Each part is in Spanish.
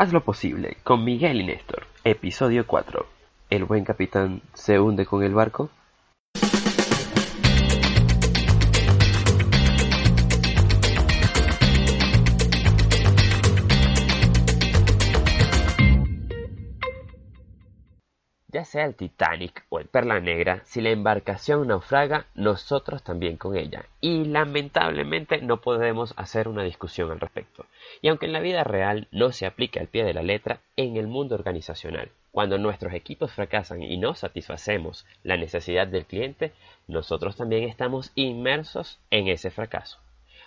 Haz lo posible con Miguel y Néstor, episodio 4. ¿El buen capitán se hunde con el barco? Sea el Titanic o el Perla Negra, si la embarcación naufraga, nosotros también con ella. Y lamentablemente no podemos hacer una discusión al respecto. Y aunque en la vida real no se aplica al pie de la letra, en el mundo organizacional, cuando nuestros equipos fracasan y no satisfacemos la necesidad del cliente, nosotros también estamos inmersos en ese fracaso.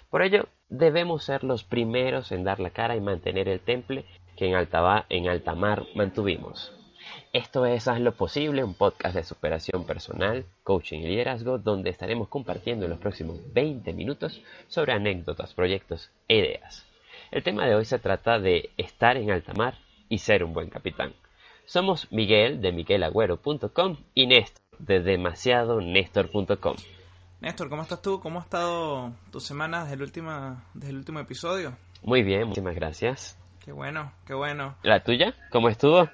Por ello, debemos ser los primeros en dar la cara y mantener el temple que en alta, en alta mar mantuvimos. Esto es Haz lo Posible, un podcast de superación personal, coaching y liderazgo, donde estaremos compartiendo en los próximos 20 minutos sobre anécdotas, proyectos e ideas. El tema de hoy se trata de estar en alta mar y ser un buen capitán. Somos Miguel de miguelagüero.com y Néstor de demasiadonestor.com. Néstor, ¿cómo estás tú? ¿Cómo ha estado tu semana desde el, último, desde el último episodio? Muy bien, muchísimas gracias. Qué bueno, qué bueno. ¿La tuya? ¿Cómo estuvo?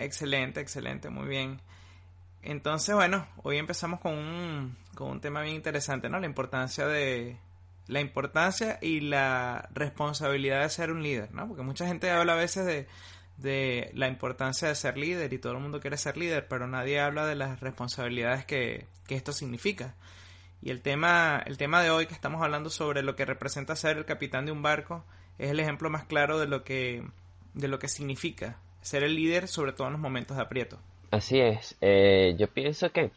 Excelente, excelente, muy bien. Entonces, bueno, hoy empezamos con un, con un tema bien interesante, ¿no? La importancia de la importancia y la responsabilidad de ser un líder, ¿no? Porque mucha gente habla a veces de, de la importancia de ser líder y todo el mundo quiere ser líder, pero nadie habla de las responsabilidades que, que esto significa. Y el tema, el tema de hoy que estamos hablando sobre lo que representa ser el capitán de un barco es el ejemplo más claro de lo que, de lo que significa ser el líder, sobre todo en los momentos de aprieto. Así es. Eh, yo pienso que,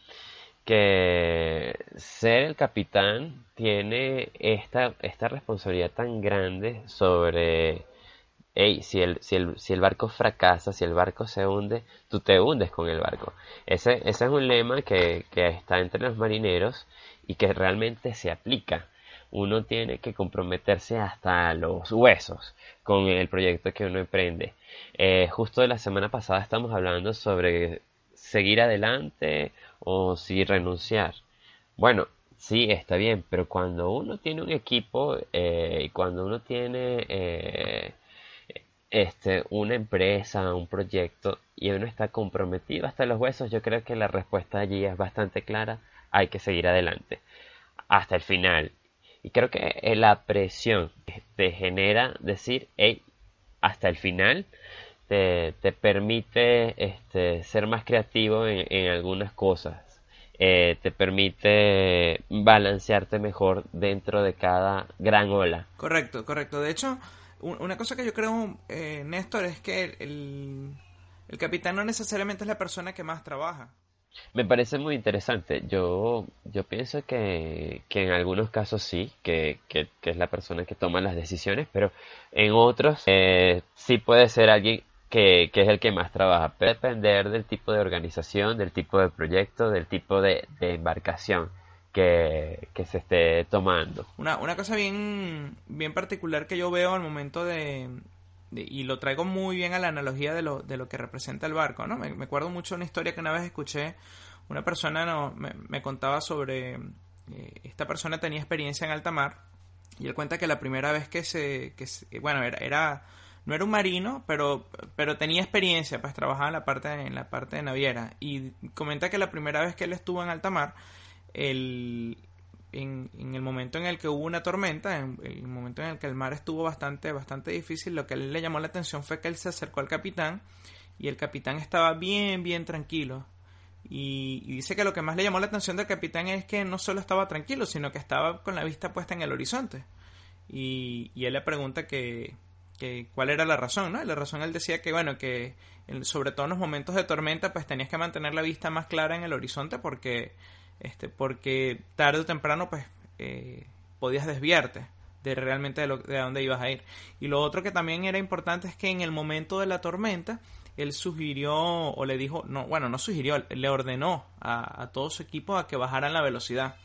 que ser el capitán tiene esta, esta responsabilidad tan grande sobre, hey, si el, si, el, si el barco fracasa, si el barco se hunde, tú te hundes con el barco. Ese, ese es un lema que, que está entre los marineros y que realmente se aplica. Uno tiene que comprometerse hasta los huesos con el proyecto que uno emprende. Eh, justo de la semana pasada estamos hablando sobre seguir adelante o si renunciar. Bueno, sí, está bien, pero cuando uno tiene un equipo eh, y cuando uno tiene eh, este, una empresa, un proyecto y uno está comprometido hasta los huesos, yo creo que la respuesta allí es bastante clara. Hay que seguir adelante hasta el final. Y creo que la presión que te genera decir, hey, hasta el final, te, te permite este, ser más creativo en, en algunas cosas. Eh, te permite balancearte mejor dentro de cada gran ola. Correcto, correcto. De hecho, una cosa que yo creo, eh, Néstor, es que el, el capitán no necesariamente es la persona que más trabaja. Me parece muy interesante. Yo, yo pienso que, que en algunos casos sí, que, que, que, es la persona que toma las decisiones, pero en otros eh, sí puede ser alguien que, que, es el que más trabaja. Puede depender del tipo de organización, del tipo de proyecto, del tipo de, de embarcación que, que, se esté tomando. Una, una cosa bien, bien particular que yo veo al momento de, y lo traigo muy bien a la analogía de lo, de lo que representa el barco, ¿no? Me, acuerdo mucho una historia que una vez escuché, una persona no, me, me contaba sobre, eh, esta persona tenía experiencia en alta mar, y él cuenta que la primera vez que se, que se, bueno, era, era, no era un marino, pero, pero tenía experiencia, pues trabajaba en la parte, en la parte de naviera, y comenta que la primera vez que él estuvo en alta mar, el, en, en, el momento en el que hubo una tormenta, en el momento en el que el mar estuvo bastante, bastante difícil, lo que él le llamó la atención fue que él se acercó al capitán y el capitán estaba bien, bien tranquilo. Y, y, dice que lo que más le llamó la atención del capitán es que no solo estaba tranquilo, sino que estaba con la vista puesta en el horizonte. Y, y él le pregunta que, que, cuál era la razón, ¿no? Y la razón él decía que, bueno, que sobre todo en los momentos de tormenta, pues tenías que mantener la vista más clara en el horizonte porque este, porque tarde o temprano pues eh, podías desviarte, de realmente de, lo, de dónde ibas a ir. Y lo otro que también era importante es que en el momento de la tormenta, él sugirió o le dijo, no, bueno, no sugirió, le ordenó a, todo su equipo a que bajaran la velocidad.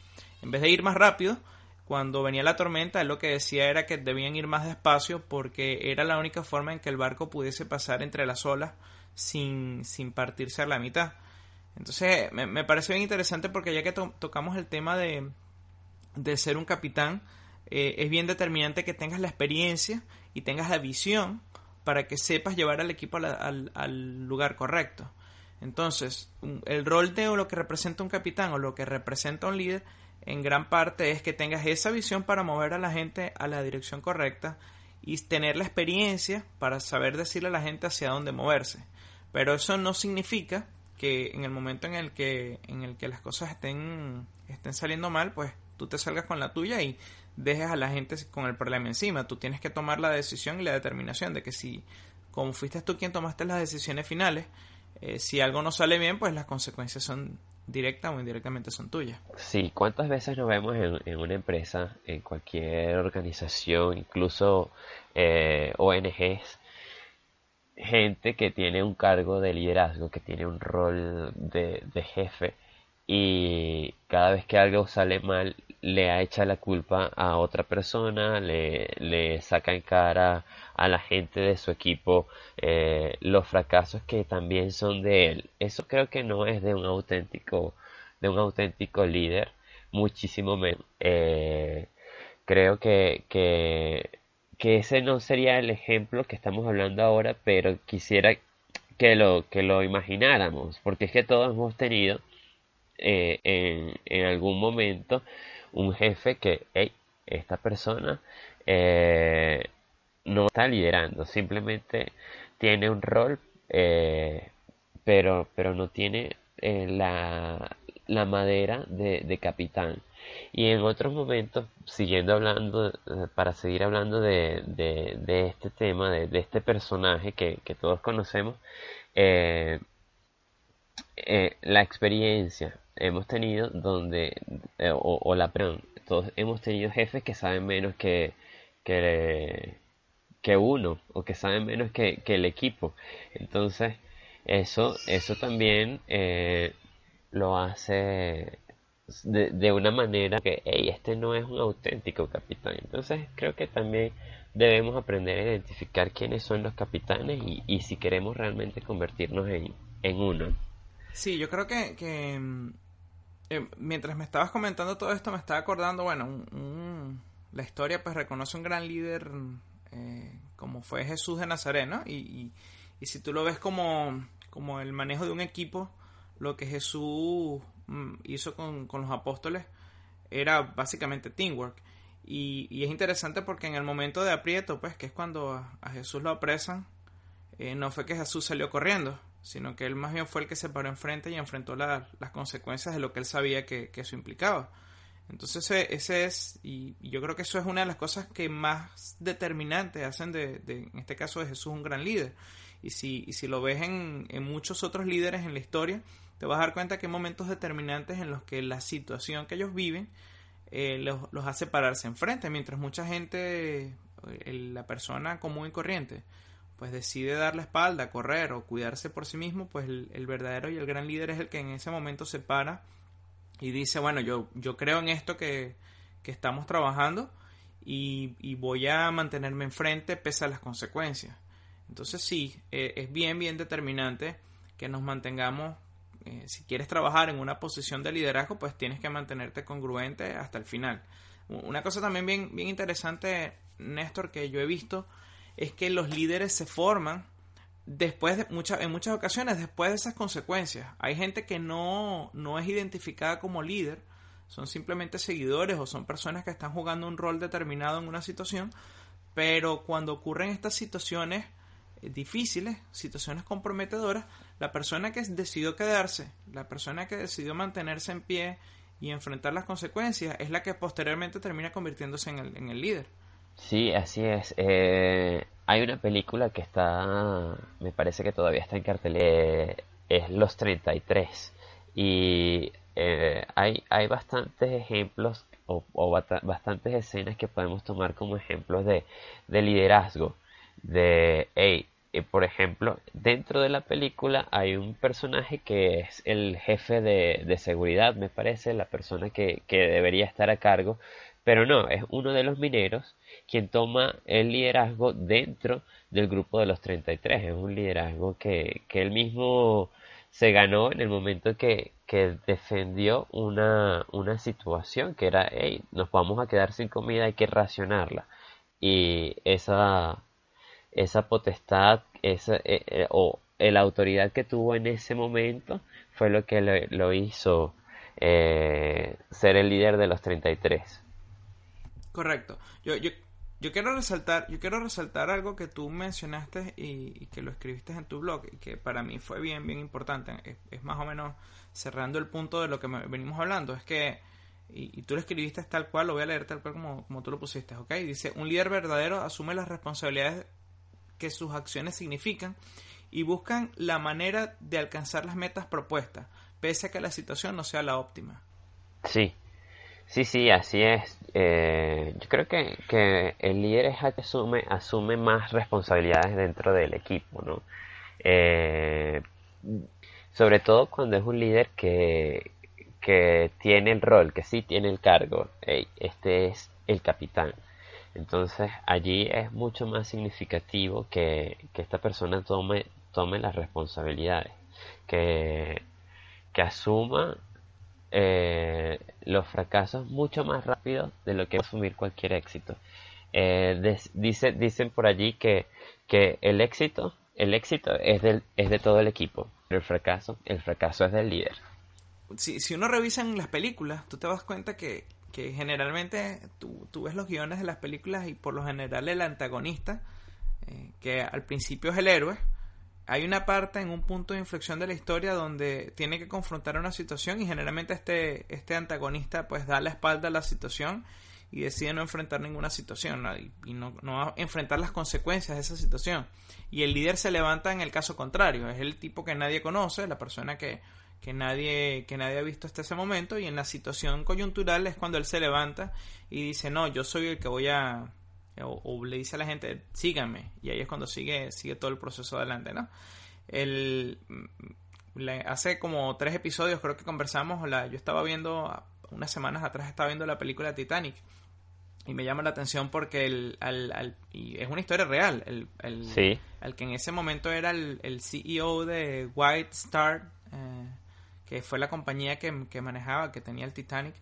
En vez de ir más rápido, cuando venía la tormenta, él lo que decía era que debían ir más despacio porque era la única forma en que el barco pudiese pasar entre las olas sin, sin partirse a la mitad. Entonces me, me parece bien interesante porque ya que tocamos el tema de, de ser un capitán, eh, es bien determinante que tengas la experiencia y tengas la visión para que sepas llevar al equipo al, al, lugar correcto. Entonces, el rol de lo que representa un capitán o lo que representa un líder en gran parte es que tengas esa visión para mover a la gente a la dirección correcta y tener la experiencia para saber decirle a la gente hacia dónde moverse. Pero eso no significa que en el momento en el que en el que las cosas estén estén saliendo mal, pues tú te salgas con la tuya y dejes a la gente con el problema encima. Tú tienes que tomar la decisión y la determinación de que si como fuiste tú quien tomaste las decisiones finales, eh, si algo no sale bien, pues las consecuencias son directa o indirectamente son tuyas. Sí, ¿cuántas veces nos vemos en, una empresa, en cualquier organización, incluso eh, ONGs, gente que tiene un cargo de liderazgo, que tiene un rol de, de jefe y cada vez que algo sale mal le echa la culpa a otra persona, le, le saca en cara a la gente de su equipo eh, los fracasos que también son de él. Eso creo que no es de un auténtico, de un auténtico líder, muchísimo menos. Eh, creo que, que, que ese no sería el ejemplo que estamos hablando ahora, pero quisiera que lo, que lo imagináramos, porque es que todos hemos tenido eh, en, en, algún momento un jefe que, hey, esta persona eh, no está liderando, simplemente tiene un rol, eh, pero, pero no tiene eh, la, la, madera de, de, capitán. Y en otros momentos, siguiendo hablando, para seguir hablando de, de, este tema, de, este personaje que, que todos conocemos, eh, la experiencia hemos tenido donde, o, la todos hemos tenido jefes que saben menos que, que, que uno o que saben menos que, el equipo. Entonces, eso, eso también eh, lo hace de, una manera que este no es un auténtico capitán. Entonces, creo que también debemos aprender a identificar quiénes son los capitanes y, y si queremos realmente convertirnos en, en uno. Sí, yo creo que, que eh, mientras me estabas comentando todo esto, me estaba acordando, bueno, la historia pues reconoce un gran líder eh, como fue Jesús de Nazaret, ¿no? Y, y, si tú lo ves como, como el manejo de un equipo, lo que Jesús hizo con, con, los apóstoles era básicamente teamwork. Y, y, es interesante porque en el momento de aprieto, pues, que es cuando a, Jesús lo apresan, eh, no fue que Jesús salió corriendo, sino que él más bien fue el que se paró enfrente y enfrentó las consecuencias de lo que él sabía que, que eso implicaba. Entonces ese, es, y, yo creo que eso es una de las cosas que más determinantes hacen de, en este caso de Jesús un gran líder. Y si, y si lo ves en, en, muchos otros líderes en la historia, te vas a dar cuenta que hay momentos determinantes en los que la situación que ellos viven eh, los, los, hace pararse enfrente, mientras mucha gente, eh, la persona común y corriente, pues decide dar la espalda, correr o cuidarse por sí mismo, pues el, verdadero y el gran líder es el que en ese momento se para y dice, bueno, yo, yo creo en esto que, que estamos trabajando y, y, voy a mantenerme enfrente pese a las consecuencias. Entonces sí, eh, es bien, bien determinante que nos mantengamos, eh, si quieres trabajar en una posición de liderazgo, pues tienes que mantenerte congruente hasta el final. Una cosa también bien, bien interesante, Néstor, que yo he visto, es que los líderes se forman después de muchas en muchas ocasiones después de esas consecuencias hay gente que no no es identificada como líder son simplemente seguidores o son personas que están jugando un rol determinado en una situación pero cuando ocurren estas situaciones eh, difíciles situaciones comprometedoras la persona que decidió quedarse la persona que decidió mantenerse en pie y enfrentar las consecuencias es la que posteriormente termina convirtiéndose en el, en el líder Sí, así es. Eh, hay una película que está, me parece que todavía está en cartel, eh, es Los 33. Y eh, hay, hay bastantes ejemplos o, bastantes escenas que podemos tomar como ejemplos de, de liderazgo. De, hey, eh, por ejemplo, dentro de la película hay un personaje que es el jefe de, de seguridad, me parece, la persona que, que, debería estar a cargo, pero no, es uno de los mineros quien toma el liderazgo dentro del grupo de los 33. Es un liderazgo que, que él mismo se ganó en el momento que, que defendió una, una situación que era, hey, nos vamos a quedar sin comida, hay que racionarla. Y esa esa potestad esa, eh, eh, o la autoridad que tuvo en ese momento fue lo que lo, hizo eh, ser el líder de los 33. Correcto. Yo, yo, yo, quiero resaltar, yo quiero resaltar algo que tú mencionaste y, que lo escribiste en tu blog y que para mí fue bien, bien importante. Es, más o menos cerrando el punto de lo que venimos hablando. Es que, y, tú lo escribiste tal cual, lo voy a leer tal cual como, como tú lo pusiste, ¿ok? Dice, un líder verdadero asume las responsabilidades que sus acciones significan y buscan la manera de alcanzar las metas propuestas, pese a que la situación no sea la óptima. Sí, sí, sí, así es. Eh, yo creo que, que, el líder es el que asume, asume más responsabilidades dentro del equipo, ¿no? Eh, sobre todo cuando es un líder que, que tiene el rol, que sí tiene el cargo. este es el capitán. Entonces allí es mucho más significativo que, esta persona tome, tome las responsabilidades, que, que asuma eh, los fracasos mucho más rápido de lo que asumir cualquier éxito. Eh, dice, dicen por allí que, que el éxito, el éxito es, del, es de todo el equipo, pero el fracaso, el fracaso es del líder. Si, si uno revisa en las películas, tú te das cuenta que, que generalmente tú, tú, ves los guiones de las películas y por lo general el antagonista, eh, que al principio es el héroe, hay una parte en un punto de inflexión de la historia donde tiene que confrontar una situación y generalmente este, este antagonista pues da la espalda a la situación y decide no enfrentar ninguna situación y, no, no enfrentar las consecuencias de esa situación. Y el líder se levanta en el caso contrario, es el tipo que nadie conoce, la persona que que nadie, que nadie ha visto hasta ese momento y en la situación coyuntural es cuando él se levanta y dice, no, yo soy el que voy a... O, le dice a la gente, síganme. Y ahí es cuando sigue, sigue todo el proceso adelante, ¿no? El, mm, hace como tres episodios creo que conversamos, la, yo estaba viendo, unas semanas atrás estaba viendo la película Titanic y me llama la atención porque el, al, y es una historia real, el, el, que en ese momento era el, CEO de White Star, eh, que fue la compañía que, manejaba, que tenía el Titanic,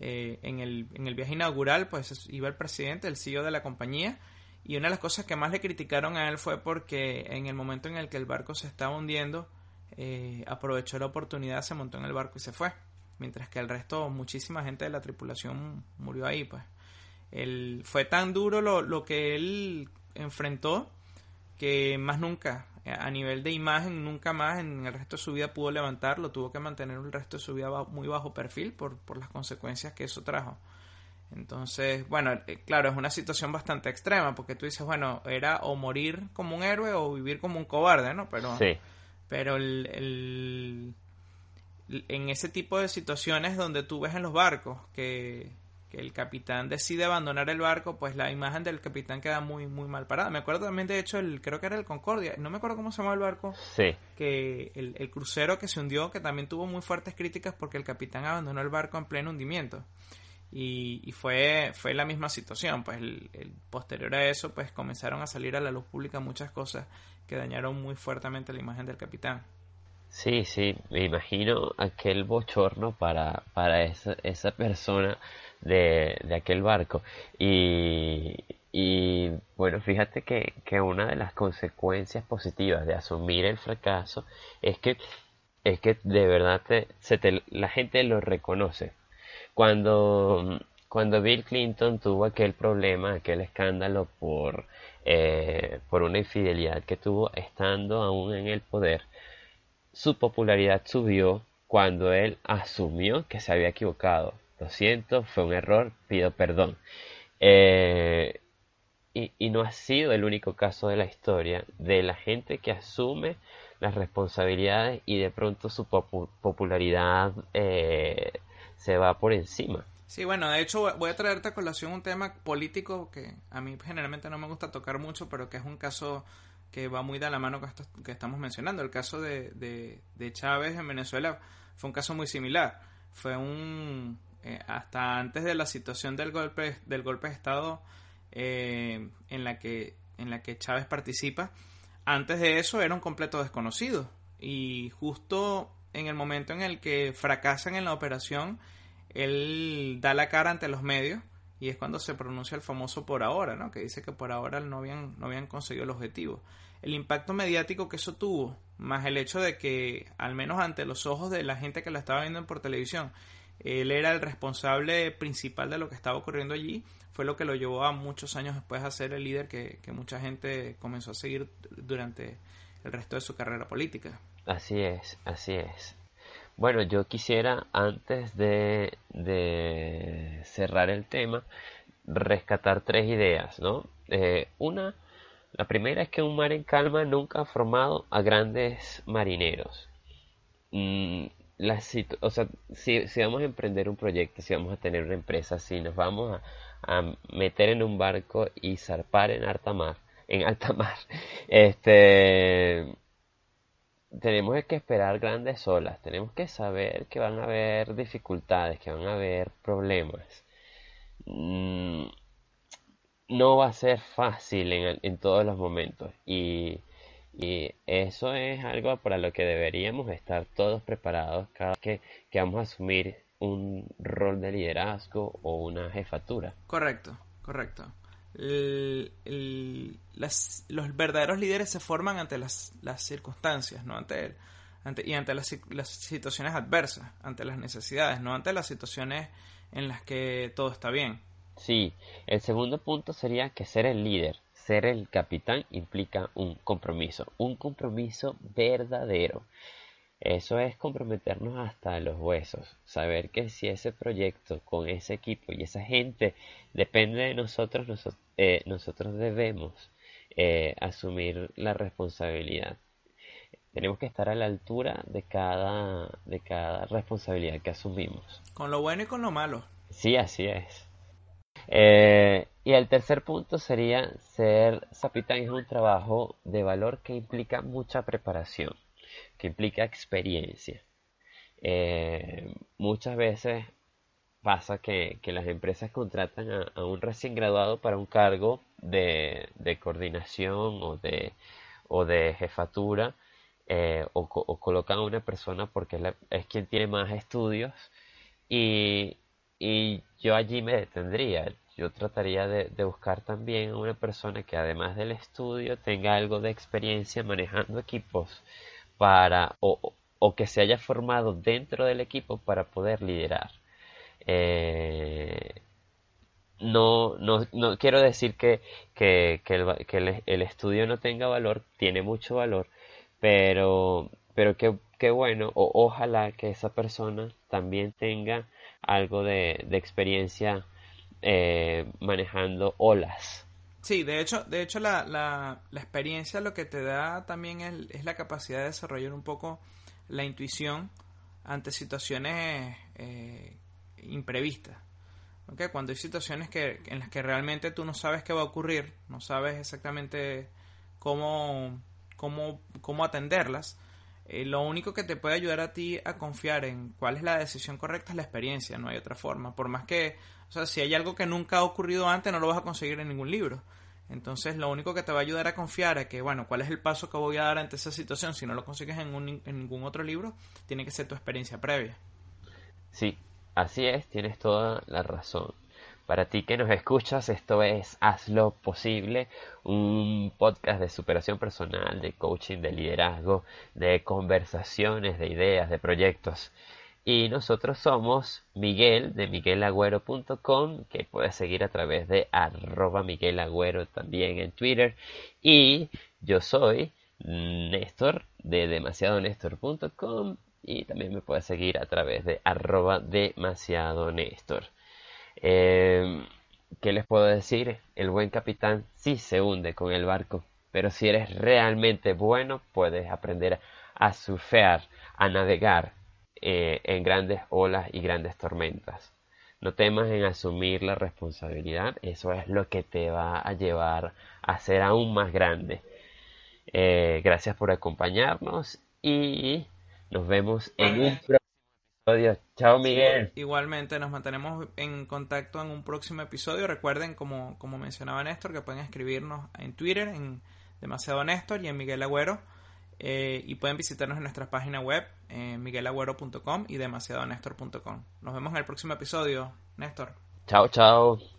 eh, en, el, en el viaje inaugural, pues iba el presidente, el CEO de la compañía, y una de las cosas que más le criticaron a él fue porque en el momento en el que el barco se estaba hundiendo, eh, aprovechó la oportunidad, se montó en el barco y se fue. Mientras que el resto, muchísima gente de la tripulación murió ahí, pues. Él, fue tan duro lo, lo que él enfrentó que más nunca a nivel de imagen nunca más en el resto de su vida pudo levantarlo, tuvo que mantener el resto de su vida muy bajo perfil por, por las consecuencias que eso trajo. Entonces, bueno, eh, claro, es una situación bastante extrema porque tú dices, bueno, era o morir como un héroe o vivir como un cobarde, ¿no? Pero, pero el, en ese tipo de situaciones donde tú ves en los barcos que que el capitán decide abandonar el barco, pues la imagen del capitán queda muy muy mal parada. Me acuerdo también, de hecho, el creo que era el Concordia, no me acuerdo cómo se llamaba el barco, sí. que el, crucero que se hundió, que también tuvo muy fuertes críticas porque el capitán abandonó el barco en pleno hundimiento. Y, fue, fue la misma situación, pues el, posterior a eso, pues comenzaron a salir a la luz pública muchas cosas que dañaron muy fuertemente la imagen del capitán. Sí, sí, me imagino aquel bochorno para, para esa, esa persona de, aquel barco. Y, bueno, fíjate que, que, una de las consecuencias positivas de asumir el fracaso es que, es que de verdad la gente lo reconoce. Cuando, cuando Bill Clinton tuvo aquel problema, aquel escándalo por, eh, por una infidelidad que tuvo estando aún en el poder, su popularidad subió cuando él asumió que se había equivocado lo siento, fue un error, pido perdón. Eh, y, no ha sido el único caso de la historia de la gente que asume las responsabilidades y de pronto su popularidad eh, se va por encima. Sí, bueno, de hecho voy a traerte a colación un tema político que a mí generalmente no me gusta tocar mucho, pero que es un caso que va muy de la mano con esto que estamos mencionando. El caso de, de, Chávez en Venezuela fue un caso muy similar. Fue un... Eh, hasta antes de la situación del golpe, del golpe de Estado eh, en, la que, en la que Chávez participa, antes de eso era un completo desconocido. Y justo en el momento en el que fracasan en la operación, él da la cara ante los medios y es cuando se pronuncia el famoso por ahora, ¿no? que dice que por ahora no habían, no habían conseguido el objetivo. El impacto mediático que eso tuvo, más el hecho de que, al menos ante los ojos de la gente que lo estaba viendo por televisión, él era el responsable principal de lo que estaba ocurriendo allí, fue lo que lo llevó a muchos años después a ser el líder que, mucha gente comenzó a seguir durante el resto de su carrera política. Así es, así es. Bueno, yo quisiera, antes de, cerrar el tema, rescatar tres ideas, ¿no? Eh, una, la primera es que un mar en calma nunca ha formado a grandes marineros. Mm, o sea, si, vamos a emprender un proyecto, si vamos a tener una empresa, si nos vamos a, a meter en un barco y zarpar en alta mar, en alta mar, este tenemos que esperar grandes olas, tenemos que saber que van a haber dificultades, que van a haber problemas. Mm, no va a ser fácil en, todos los momentos y, eso es algo para lo que deberíamos estar todos preparados cada vez que, que vamos a asumir un rol de liderazgo o una jefatura. Correcto, correcto los verdaderos líderes se forman ante las, circunstancias, ¿no? Ante, ante y ante las, situaciones adversas, ante las necesidades, no ante las situaciones en las que todo está bien. Sí, el segundo punto sería que ser el líder, ser el capitán implica un compromiso, un compromiso verdadero. Eso es comprometernos hasta los huesos, saber que si ese proyecto con ese equipo y esa gente depende de nosotros, eh, nosotros, debemos eh, asumir la responsabilidad. Tenemos que estar a la altura de cada, de cada responsabilidad que asumimos. Con lo bueno y con lo malo. Sí, así es. Eh, y el tercer punto sería ser capitán es un trabajo de valor que implica mucha preparación que implica experiencia. Eh, muchas veces pasa que, las empresas contratan a, un recién graduado para un cargo de, coordinación o de, jefatura eh, o, colocan a una persona porque es, quien tiene más estudios y, yo allí me detendría. Yo trataría de, de, buscar también a una persona que además del estudio tenga algo de experiencia manejando equipos para o, que se haya formado dentro del equipo para poder liderar. Eh, no, no, no, quiero decir que, que, el, estudio no tenga valor, tiene mucho valor, pero, pero qué, bueno, o ojalá que esa persona también tenga algo de, experiencia eh, manejando olas. Sí, de hecho, de hecho la, la, experiencia lo que te da también es, la capacidad de desarrollar un poco la intuición ante situaciones eh, imprevistas. Cuando hay situaciones que, en las que realmente tú no sabes qué va a ocurrir, no sabes exactamente cómo, cómo, cómo atenderlas, eh, lo único que te puede ayudar a ti a confiar en cuál es la decisión correcta es la experiencia, no hay otra forma. Por más que, o sea, si hay algo que nunca ha ocurrido antes, no lo vas a conseguir en ningún libro. Entonces, lo único que te va a ayudar a confiar es que, bueno, cuál es el paso que voy a dar ante esa situación, si no lo consigues en, en ningún otro libro, tiene que ser tu experiencia previa. Sí, así es, tienes toda la razón. Para ti que nos escuchas, esto es Hazlo Posible, un podcast de superación personal, de coaching, de liderazgo, de conversaciones, de ideas, de proyectos. Y nosotros somos Miguel de miguelagüero.com, que puedes seguir a través de arroba miguelagüero también en Twitter. Y yo soy Néstor de demasiadonestor.com y también me puedes seguir a través de arroba demasiado Néstor. Em, ¿Qué les puedo decir? El buen capitán sí se hunde con el barco, pero si eres realmente bueno puedes aprender a surfear, a navegar eh, en grandes olas y grandes tormentas. no temas en asumir la responsabilidad, eso es lo que te va a llevar a ser aún más grande. Eh, gracias por acompañarnos y nos vemos en un próximo episodio. Chao Miguel. Igualmente nos mantenemos en contacto en un próximo episodio. Recuerden, como, como mencionaba Néstor, que pueden escribirnos en Twitter, en Demasiado Néstor y en Miguel Agüero. Eh, y pueden visitarnos en nuestra página web, eh, miguelagüero.com y demasiadonestor.com. Nos vemos en el próximo episodio, Néstor. Chao, chao.